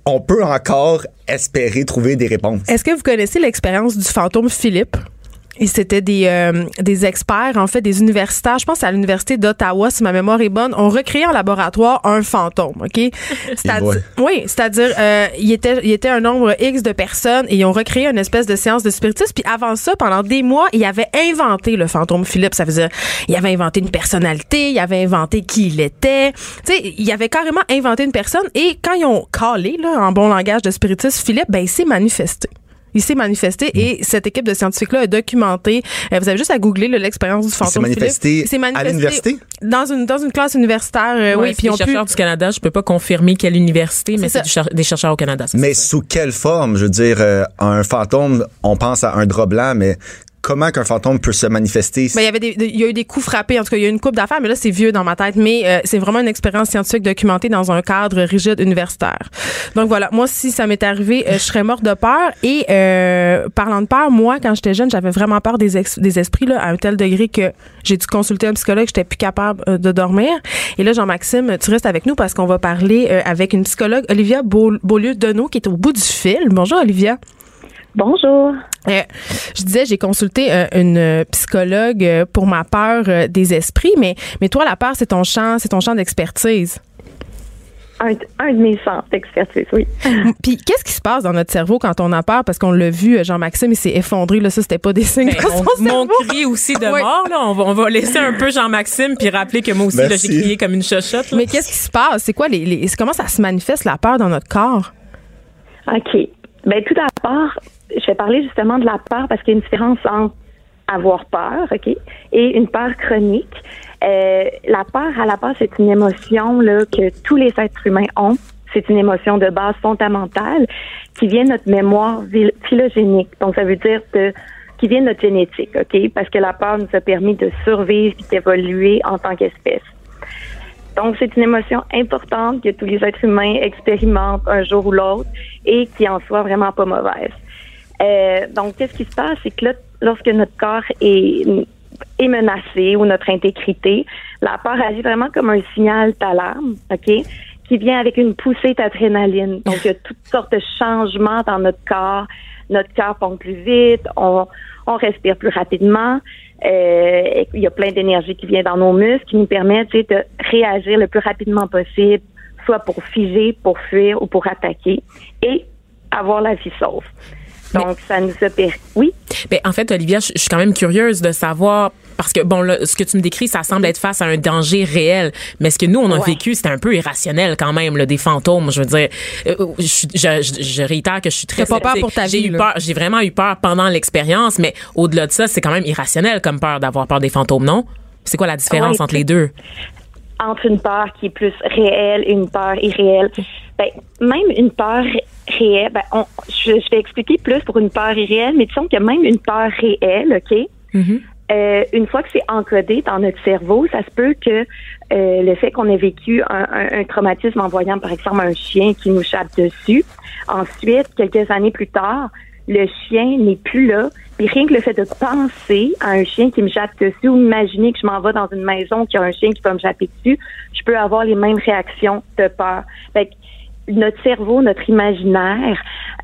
on peut encore espérer trouver des réponses. Est-ce que vous connaissez l'expérience du fantôme Philippe? Et c'était des, euh, des experts, en fait, des universitaires, je pense à l'université d'Ottawa, si ma mémoire est bonne, ont recréé en laboratoire un fantôme, OK? C'est-à-dire, oui, c'est-à-dire, euh, il était, il était un nombre X de personnes et ils ont recréé une espèce de séance de spiritisme. Puis avant ça, pendant des mois, ils avaient inventé le fantôme Philippe. Ça veut dire, il avait inventé une personnalité, il avait inventé qui il était. Tu sais, il avait carrément inventé une personne et quand ils ont calé, là, en bon langage de spiritisme, Philippe, ben, il s'est manifesté. Il s'est manifesté et cette équipe de scientifiques-là a documenté. euh, vous avez juste à googler là, l'expérience du Il fantôme. s'est manifesté Philippe. Il s'est à manifesté l'université? Dans une, dans une classe universitaire, euh, Oui, oui. Puis on pu. chercheurs du Canada, je peux pas confirmer quelle université, mais C'est cher- des chercheurs au Canada. ça, Mais ça. sous quelle forme? Je veux dire, euh, un fantôme, on pense à un drap blanc, mais comment qu'un fantôme peut se manifester? Ben, il y avait des, il y a eu des coups frappés. En tout cas, il y a eu une coupe d'affaires, mais là, c'est vieux dans ma tête. Mais euh, c'est vraiment une expérience scientifique documentée dans un cadre rigide universitaire. Donc voilà, moi, si ça m'est arrivé, euh, je serais morte de peur. Et euh, parlant de peur, moi, quand j'étais jeune, j'avais vraiment peur des, des esprits là, à un tel degré que j'ai dû consulter un psychologue. J'étais plus capable euh, de dormir. Et là, Jean-Maxime, tu restes avec nous parce qu'on va parler euh, avec une psychologue, Olivia Beau- Beaulieu-Deneau, qui est au bout du fil. Bonjour, Olivia. Bonjour. Euh, je disais, j'ai consulté euh, une euh, psychologue euh, pour ma peur euh, des esprits, mais, mais toi, la peur, c'est ton champ, c'est ton champ d'expertise. Un, un de mes centres d'expertise, oui. Puis, qu'est-ce qui se passe dans notre cerveau quand on a peur? Parce qu'on l'a vu, Jean-Maxime, il s'est effondré. Là, ça, c'était pas des signes Ben, dans son mon, mon cerveau. cri aussi de Oui. mort, là, on va, on va laisser un peu Jean-Maxime puis rappeler que moi aussi, j'ai crié comme une chochotte. là. Mais qu'est-ce qui se passe? C'est quoi les, les- comment ça se manifeste, la peur dans notre corps? OK. Ben, tout d'abord, je vais parler justement de la peur parce qu'il y a une différence entre avoir peur, OK, et une peur chronique. Euh, la peur, à la base, c'est une émotion là, que tous les êtres humains ont. C'est une émotion de base fondamentale qui vient de notre mémoire phylogénique. Donc, ça veut dire de, qui vient de notre génétique, OK? Parce que la peur nous a permis de survivre et d'évoluer en tant qu'espèce. Donc, c'est une émotion importante que tous les êtres humains expérimentent un jour ou l'autre et qui en soit vraiment pas mauvaise. Euh, donc, qu'est-ce qui se passe? C'est que là, lorsque notre corps est, est menacé ou notre intégrité, la peur agit vraiment comme un signal d'alarme, OK? Qui vient avec une poussée d'adrénaline. Donc, il y a toutes sortes de changements dans notre corps. Notre cœur pompe plus vite, on, on respire plus rapidement. Euh, il y a plein d'énergie qui vient dans nos muscles qui nous permet tu sais, de réagir le plus rapidement possible, soit pour figer, pour fuir ou pour attaquer et avoir la vie sauve. Donc, ça nous a permis. Oui? Ben, en fait, Olivia, je je suis quand même curieuse de savoir parce que bon, là, ce que tu me décris, ça semble être face à un danger réel, mais ce que nous on a Ouais. vécu, c'était un peu irrationnel quand même, là, des fantômes. Je veux dire, euh, je, suis- je, réitère que je suis très pas peur pour ta J'ai vie, eu là. peur, j'ai vraiment eu peur pendant l'expérience, mais au-delà de ça, c'est quand même irrationnel comme peur d'avoir peur des fantômes, non? C'est quoi la différence Ouais, entre les deux? Entre une peur qui est plus réelle et une peur irréelle. Ben, même une peur réelle, ben, on, je, je vais expliquer plus pour une peur irréelle, mais disons que même une peur réelle, OK? Euh, une fois que c'est encodé dans notre cerveau, ça se peut que euh, le fait qu'on ait vécu un, un- un traumatisme en voyant, par exemple, un chien qui nous chape dessus, ensuite, quelques années plus tard, le chien n'est plus là. Puis rien que le fait de penser à un chien qui me jappe dessus ou imaginer que je m'en vais dans une maison qui a un chien qui va me japper dessus, je peux avoir les mêmes réactions de peur. Fait que notre cerveau, notre imaginaire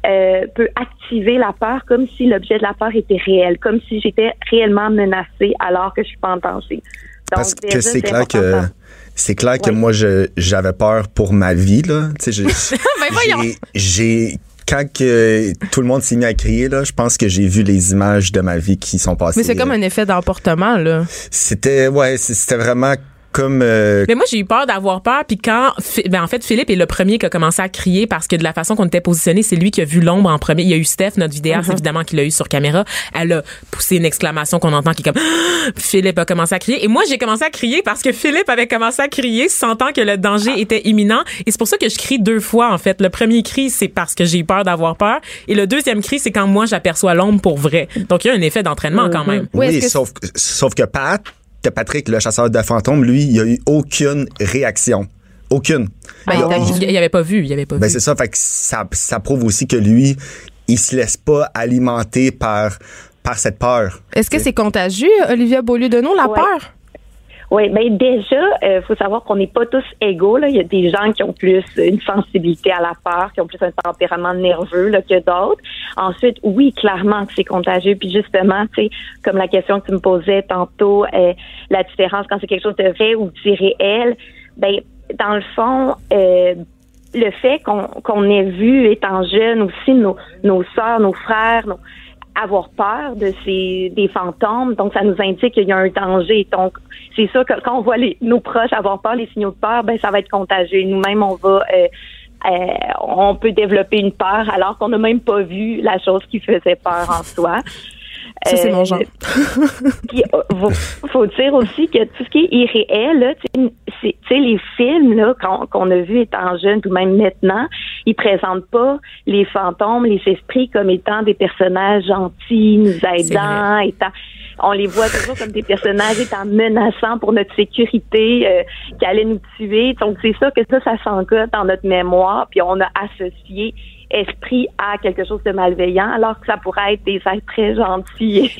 euh, peut activer la peur comme si l'objet de la peur était réel, comme si j'étais réellement menacée alors que je suis pas en danger. Donc, Parce que c'est clair que c'est clair que moi je j'avais peur pour ma vie là. Tu sais, j'ai- quand que tout le monde s'est mis à crier là, je pense que j'ai vu les images de ma vie qui sont passées. Mais c'est comme un effet d'emportement, là. C'était ouais, c'était vraiment comme euh, Mais moi, j'ai eu peur d'avoir peur. Puis quand, ben en fait, Philippe est le premier qui a commencé à crier parce que de la façon qu'on était positionné, c'est lui qui a vu l'ombre en premier. Il y a eu Steph, notre vidéaste, Uh-huh. évidemment, qui l'a eu sur caméra. Elle a poussé une exclamation qu'on entend qui est comme Philippe a commencé à crier. Et moi, j'ai commencé à crier parce que Philippe avait commencé à crier, sentant que le danger était imminent. Et c'est pour ça que je crie deux fois, en fait. Le premier cri, c'est parce que j'ai eu peur d'avoir peur. Et le deuxième cri, c'est quand moi, j'aperçois l'ombre pour vrai. Donc, il y a un effet d'entraînement quand même. Oui, oui, est-ce que sauf sauf que Pat, que Patrick le chasseur de fantômes, lui, il a eu aucune réaction. Aucune. Ben, Il a- il il- avait pas vu, il avait pas Ben vu. c'est ça, fait que ça, ça prouve aussi que lui, il se laisse pas alimenter par par cette peur. Est-ce que c'est contagieux, Olivia Beaulieu-Deneau, la Ouais. peur? Oui, ben déjà, il faut savoir qu'on n'est pas tous égaux. Là. Il y a des gens qui ont plus une sensibilité à la peur, qui ont plus un tempérament nerveux là, que d'autres. Ensuite, oui, clairement que c'est contagieux. Puis justement, tu sais, comme la question que tu me posais tantôt, euh, la différence quand c'est quelque chose de vrai ou d'irréel, ben dans le fond, euh, le fait qu'on qu'on ait vu étant jeune aussi nos, nos sœurs, nos frères, nos, avoir peur de ces des fantômes, donc ça nous indique qu'il y a un danger. Donc c'est ça que quand on voit les, nos proches avoir peur, les signaux de peur, ben ça va être contagieux. Nous-mêmes, on va euh, euh, on peut développer une peur alors qu'on n'a même pas vu la chose qui faisait peur en soi. Ça, c'est mon genre. Puis, euh, faut, faut dire aussi que tout ce qui est irréel, tu sais, les films là qu'on qu'on a vus étant jeunes ou même maintenant, ils présentent pas les fantômes, les esprits comme étant des personnages gentils, nous aidant, étant on les voit toujours comme des personnages étant menaçants pour notre sécurité, euh, qui allaient nous tuer. Donc c'est ça que ça, ça s'encote dans notre mémoire, puis on a associé esprit à quelque chose de malveillant, alors que ça pourrait être des êtres très gentils.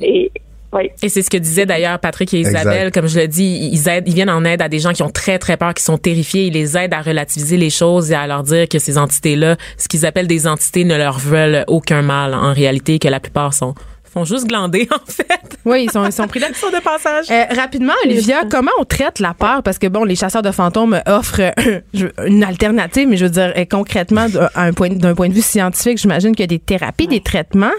et, oui. Et c'est ce que disaient d'ailleurs Patrick et Isabelle, Exact. comme je le dis, ils aident, ils viennent en aide à des gens qui ont très très peur, qui sont terrifiés, ils les aident à relativiser les choses et à leur dire que ces entités-là, ce qu'ils appellent des entités, ne leur veulent aucun mal en réalité, que la plupart sont juste glander en fait. Oui, ils sont, ils sont pris là. Ils sont de passage. Euh, rapidement, Olivia, comment on traite la peur? Parce que, bon, les chasseurs de fantômes offrent euh, une alternative, mais je veux dire, euh, concrètement, d'un un point, d'un point de vue scientifique, j'imagine qu'il y a des thérapies, des traitements.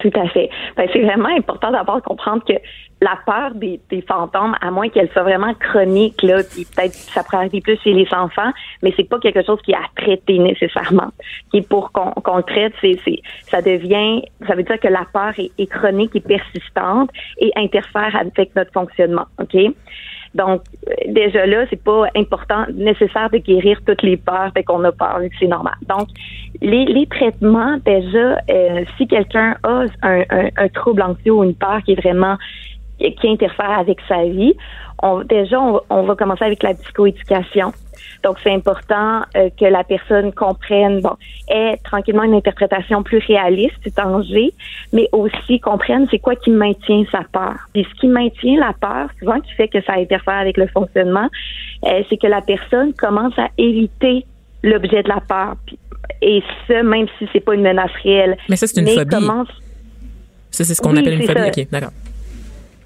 Tout à fait. Ben, c'est vraiment important d'abord de comprendre que la peur des, des fantômes, à moins qu'elle soit vraiment chronique, là, puis peut-être ça pourrait arriver plus chez les enfants, mais c'est pas quelque chose qui est à traiter nécessairement. Et pour qu'on qu'on le traite, c'est, ça devient, ça veut dire que la peur est, est chronique et persistante et interfère avec notre fonctionnement. Ok? Donc déjà là, c'est pas important, nécessaire de guérir toutes les peurs, fait qu'on a peur, c'est normal. Donc les, les traitements, déjà, euh, si quelqu'un a un, un, un trouble anxieux ou une peur qui est vraiment qui interfère avec sa vie, on, déjà, on, on va commencer avec la psychoéducation. Donc, c'est important euh, que la personne comprenne, bon, ait tranquillement une interprétation plus réaliste du danger, mais aussi comprenne c'est quoi qui maintient sa peur. Et ce qui maintient la peur, souvent qui fait que ça interfère avec le fonctionnement, euh, c'est que la personne commence à éviter l'objet de la peur. Et ce, même si c'est pas une menace réelle. Mais ça, c'est une mais phobie. commence- Ça, c'est ce qu'on Oui, appelle une phobie. ça. OK,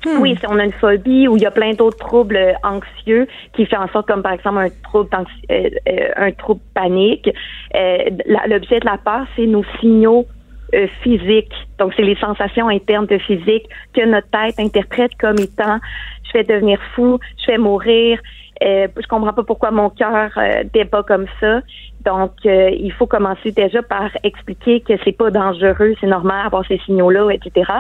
d'accord. Oui, si on a une phobie ou il y a plein d'autres troubles euh, anxieux qui fait en sorte, comme par exemple un trouble, euh, euh, un trouble panique, euh, l'objet de la peur, c'est nos signaux euh, physiques. Donc, c'est les sensations internes de physique que notre tête interprète comme étant je vais devenir fou, je vais mourir, euh, je comprends pas pourquoi mon cœur euh, débat comme ça. Donc, euh, il faut commencer déjà par expliquer que c'est pas dangereux, c'est normal d'avoir ces signaux-là, etc.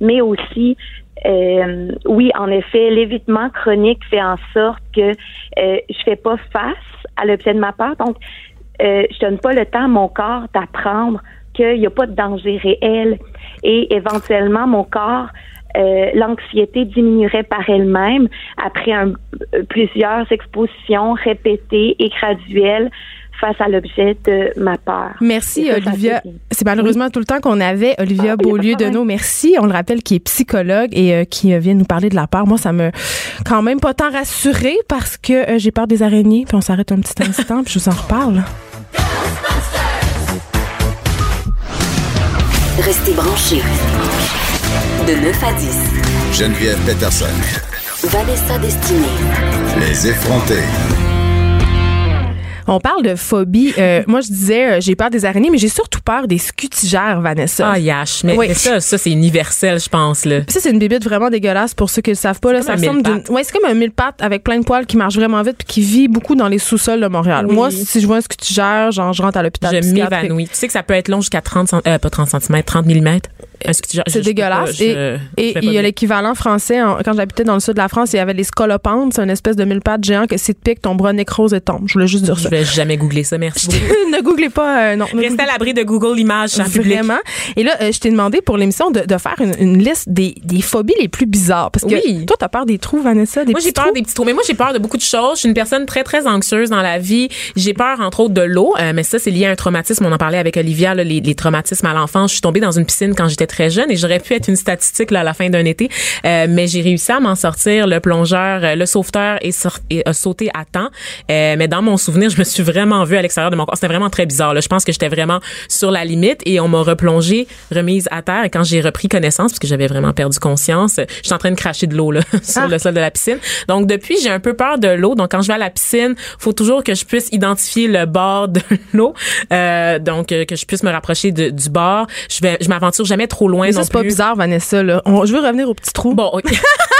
Mais aussi, euh, oui, en effet, l'évitement chronique fait en sorte que euh, je fais pas face à l'objet de ma peur. Donc, euh, je donne pas le temps à mon corps d'apprendre qu'il n'y a pas de danger réel. Et éventuellement, mon corps, euh, l'anxiété diminuerait par elle-même après plusieurs expositions répétées et graduelles face à l'objet de ma peur. Merci, ça, Olivia. C'est malheureusement tout le temps qu'on avait. Olivia Ah, Beaulieu de nos merci. On le rappelle, qui est psychologue et euh, qui euh, vient nous parler de la peur. Moi, ça me quand même pas tant rassuré parce que euh, j'ai peur des araignées. Puis on s'arrête un petit instant, puis je vous en reparle. Restez branchés. De 9 à 10. Geneviève Peterson. Vanessa Destinée. Les effrontés. On parle de phobie. Euh, moi, je disais, euh, j'ai peur des araignées, mais j'ai surtout peur des scutigères, Vanessa. Ah, yash. Mais, Oui. mais ça, ça c'est universel, je pense. Là. Ça, c'est une bébite vraiment dégueulasse pour ceux qui ne le savent pas. Là, ça comme un ressemble d'une- mille-pattes. Ouais, c'est comme un mille pattes avec plein de poils qui marche vraiment vite puis qui vit beaucoup dans les sous-sols de Montréal. Oui. Moi, si je vois un scutigère, genre, je rentre à l'hôpital Je psychiatrique. m'évanouis. Tu sais que ça peut être long jusqu'à 30 cent- euh, pas 30 cm, 30 mm. C'est dégueulasse. et et il y a l'équivalent français. en- quand j'habitais dans le sud de la France, il y avait les scolopendres. C'est une espèce de mille pattes géant que si tu piques, ton bras nécrose et tombe. Je voulais juste dire Je ça. vais jamais googler ça, merci. ne googlez pas. euh, non, Restez à l'abri de Google Images, cher public. Vraiment. Et là, euh, je t'ai demandé pour l'émission de, de faire une, une liste des, des phobies les plus bizarres. Parce que Oui. toi, t'as peur des trous, Vanessa, des Moi, j'ai peur trous? des petits trous. Mais moi, j'ai peur de beaucoup de choses. Je suis une personne très, très anxieuse dans la vie. J'ai peur, entre autres, de l'eau. Euh, mais ça, c'est lié à un traumatisme. On en parlait avec Olivia, là, les, les traumatismes à l'enfance. Je suis tombée dans une piscine quand j'étais très jeune et j'aurais pu être une statistique là, à la fin d'un été. Euh, mais j'ai réussi à m'en sortir. Le plongeur, euh, le sauveteur est, sor- est- a sauté à temps. Euh, mais dans mon souvenir, je me suis vraiment vue à l'extérieur de mon corps. C'était vraiment très bizarre. Là. Je pense que j'étais vraiment sur la limite et on m'a replongée, remise à terre. Et quand j'ai repris connaissance, parce que j'avais vraiment perdu conscience, euh, j'étais en train de cracher de l'eau là sur le sol de la piscine. Donc depuis, j'ai un peu peur de l'eau. Donc quand je vais à la piscine, faut toujours que je puisse identifier le bord de l'eau. Euh, donc euh, que je puisse me rapprocher de- du bord. Je vais, je m'aventure jamais trop loin Mais ça, c'est pas bizarre, Vanessa. Là. On- je veux revenir aux petits trous. Bon, ok.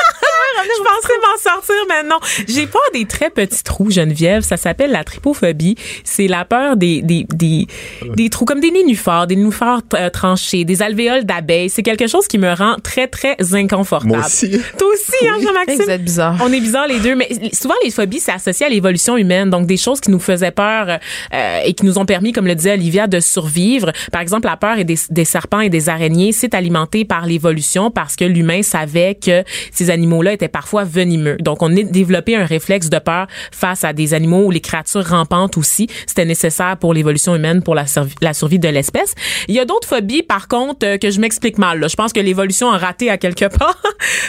je pensais m'en sortir maintenant. J'ai peur des très petits trous, Geneviève. Ça s'appelle la trypophobie. C'est la peur des, des, des, des trous comme des nénuphars, des nénuphars euh, tranchés, des alvéoles d'abeilles. C'est quelque chose qui me rend très, très inconfortable. Moi aussi. Toi aussi, hein, Jean-Maxime? Vous êtes bizarre. On est bizarres les deux, mais souvent les phobies, c'est associé à l'évolution humaine. Donc des choses qui nous faisaient peur euh, et qui nous ont permis, comme le disait Olivia, de survivre. Par exemple, la peur et des, des serpents et des araignées, c'est alimenté par l'évolution parce que l'humain savait que ces animaux-là étaient parfois venimeux. Donc on a développé un réflexe de peur face à des animaux ou les créatures rampantes aussi. C'était nécessaire pour l'évolution humaine, pour la, survie- de l'espèce. Il y a d'autres phobies, par contre, euh, que je m'explique mal. là. Je pense que l'évolution a raté à quelque part.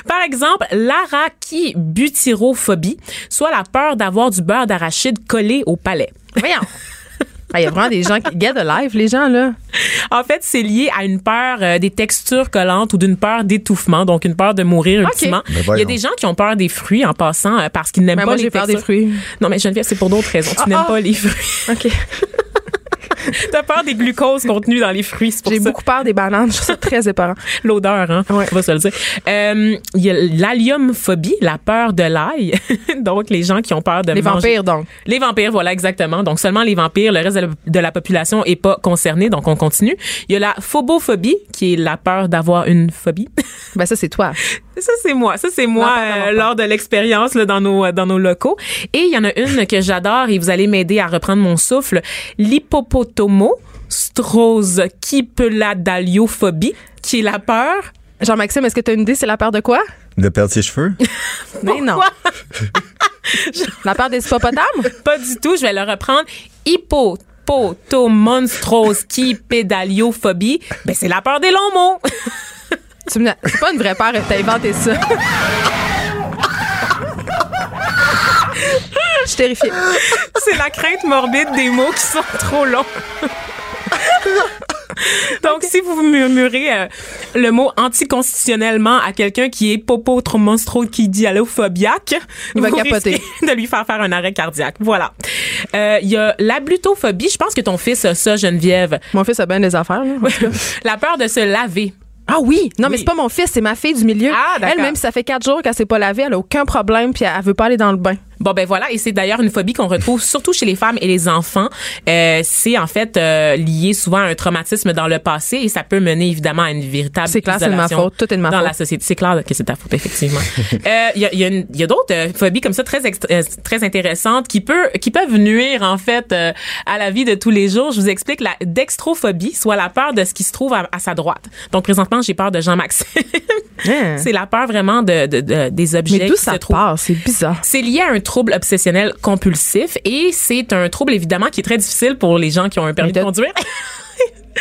par exemple, l'arachibutyrophobie, soit la peur d'avoir du beurre d'arachide collé au palais. Voyons. Ah, Il y a vraiment des gens qui get de live, les gens, là. En fait, c'est lié à une peur euh, des textures collantes ou d'une peur d'étouffement, donc une peur de mourir Ok. ultimement. Il y a des gens qui ont peur des fruits en passant euh, parce qu'ils n'aiment pas moi, les j'ai peur des textures. fruits. Non, mais Geneviève, c'est pour d'autres raisons. Tu Ah, n'aimes ah. pas les fruits. OK. T'as peur des glucoses contenus dans les fruits, c'est pour J'ai ça. beaucoup peur des bananes. Je trouve ça très épeurant. L'odeur, hein, on va se le dire. Euh, Il y a l'alliumphobie, la peur de l'ail. donc, les gens qui ont peur de Les manger- vampires, donc. Les vampires, voilà, exactement. Donc, seulement les vampires, le reste de la, de la population est pas concerné, donc on continue. Il y a la phobophobie, qui est la peur d'avoir une phobie. Ben, ça, c'est toi. Ça, c'est moi. Ça, c'est moi Non, pas, pas, euh, lors de l'expérience là, dans, nos, dans nos locaux. Et il y en a une que j'adore et vous allez m'aider à reprendre mon souffle. L'hippopotomo strozkippeladaliophobie, qui est la peur? Jean-Maxime, est-ce que tu as une idée, c'est la peur de quoi? De perdre ses cheveux? Mais non. la peur des hippopotames? Pas du tout. Je vais le reprendre. Hippopotomonstrosquipedaliophobie. Ben, c'est la peur des longs mots. C'est pas une vraie peur, t'as inventé ça. Je suis terrifiée. C'est la crainte morbide des mots qui sont trop longs. Donc, si vous murmurez euh, le mot anticonstitutionnellement à quelqu'un qui est popo trop monstro qui dit allophobiaque, Il va vous capoter. de lui faire faire un arrêt cardiaque. Voilà. Euh, Il y a la blutophobie. Je pense que ton fils a ça, Geneviève. Mon fils a bien des affaires, là. La peur de se laver. Ah oui! Non, mais c'est pas mon fils, c'est ma fille du milieu. Ah, elle, même si ça fait quatre jours qu'elle s'est pas lavée, elle a aucun problème, puis elle, elle veut pas aller dans le bain. Bon ben voilà, et c'est d'ailleurs une phobie qu'on retrouve surtout chez les femmes et les enfants. Euh, c'est en fait euh, lié souvent à un traumatisme dans le passé et ça peut mener évidemment à une véritable C'est clair, c'est de ma faute. Tout est de ma dans faute. la société. C'est clair que c'est ta faute effectivement. Euh, Il y a, il y a, y a d'autres euh, phobies comme ça très ext- euh, très intéressantes qui peut qui peuvent nuire en fait euh, à la vie de tous les jours. Je vous explique la dextrophobie, soit la peur de ce qui se trouve à, à sa droite. Donc présentement j'ai peur de Jean-Maxime. Hein? c'est la peur vraiment de, de, de- des objets Mais d'où qui ça se part? C'est bizarre. c'est lié à un trouble obsessionnel compulsif et c'est un trouble évidemment qui est très difficile pour les gens qui ont un permis de- conduire.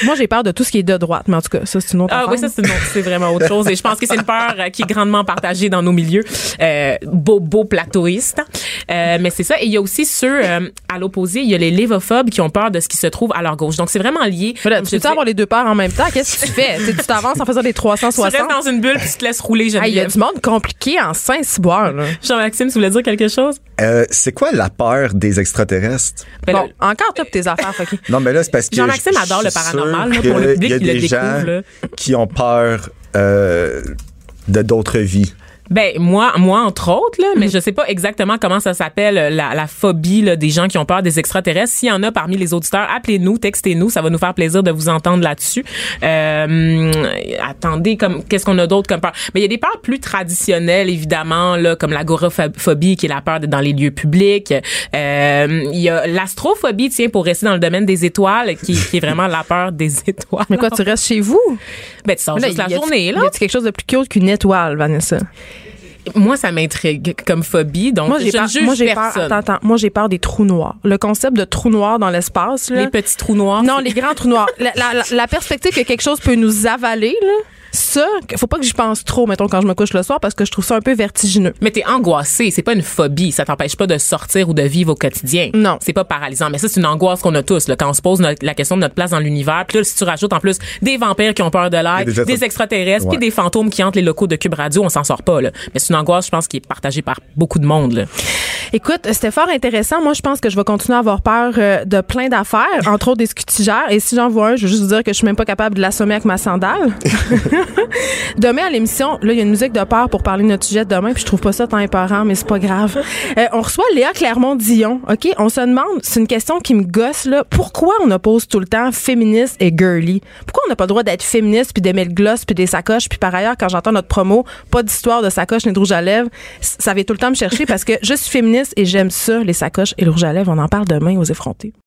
Moi, j'ai peur de tout ce qui est de droite, mais en tout cas, ça, c'est une autre Ah affaire. oui, ça c'est non, c'est vraiment autre chose et je pense que c'est une peur euh, qui est grandement partagée dans nos milieux euh, beau beau plateauistes. Euh, mais c'est ça et il y a aussi ceux euh, à l'opposé, il y a les lévophobes qui ont peur de ce qui se trouve à leur gauche. Donc c'est vraiment lié. Voilà, tu peux avoir les deux peurs en même temps? Qu'est-ce que tu fais? Tu t'avances en faisant des tu restes 360. dans une bulle puis tu te laisses rouler, Il y a du monde compliqué en Saint-Cyboire, là. Jean-Maxime, tu voulais dire quelque chose? Euh, c'est quoi la peur des extraterrestres? Ben, Bon, le- encore toi pour tes affaires, Focky. Non, mais là, c'est parce que. Jean-Maxime je- adore je le paranormal, sûr là, pour le que public il y a des gens qui ont peur euh, de d'autres vies. Ben moi, moi entre autres là, mais je sais pas exactement comment ça s'appelle euh, la, la phobie là, des gens qui ont peur des extraterrestres. S'il y en a parmi les auditeurs, appelez-nous, textez-nous, ça va nous faire plaisir de vous entendre là-dessus. Euh, attendez, comme qu'est-ce qu'on a d'autre comme peur? Mais il y a des peurs plus traditionnelles évidemment là, comme l'agoraphobie qui est la peur d'être dans les lieux publics. Euh, il y a l'astrophobie, tiens, pour rester dans le domaine des étoiles, qui, qui est vraiment la peur des étoiles. Mais quoi, tu restes chez vous? Ben tu sors Là, juste la journée là. Y a quelque chose de plus cute qu'une étoile, Vanessa? Moi, ça m'intrigue comme phobie, donc Moi, j'ai peur, moi, j'ai peur, attends, attends, moi, j'ai peur des trous noirs. Le concept de trous noirs dans l'espace, là. Les petits trous noirs. Non, les grands trous noirs. La- la perspective que quelque chose peut nous avaler, là, ça, faut pas que j'y pense trop, mettons, quand je me couche le soir, parce que je trouve ça un peu vertigineux. Mais t'es angoissé, c'est pas une phobie, ça t'empêche pas de sortir ou de vivre au quotidien. Non. C'est pas paralysant, mais ça c'est une angoisse qu'on a tous là, quand on se pose notre- la question de notre place dans l'univers. Puis là, si tu rajoutes en plus des vampires qui ont peur de l'air, des des, extra- extraterrestres, puis des fantômes qui hantent les locaux de Cube Radio, on s'en sort pas là. Mais c'est une angoisse, je pense, qui est partagée par beaucoup de monde là. Écoute, c'était fort intéressant. Moi, je pense que je vais continuer à avoir peur euh, de plein d'affaires, entre autres des scutigères. Et si j'en vois un, je veux juste vous dire que je suis même pas capable de l'assommer avec ma sandale. demain à l'émission, là, il y a une musique de peur pour parler de notre sujet de demain, puis je trouve pas ça tant épeurant, mais c'est pas grave. Euh, on reçoit Léa Clermont-Dion, OK? On se demande, c'est une question qui me gosse, là, pourquoi on oppose tout le temps féministe et girly? Pourquoi on n'a pas le droit d'être féministe puis d'aimer le gloss puis des sacoches? Puis par ailleurs, quand j'entends notre promo, pas d'histoire de sacoche ni de rouge à lèvres, ça vient tout le temps me chercher parce que je suis féministe et j'aime ça, les sacoches et le rouge à lèvres. On en parle demain aux effrontés.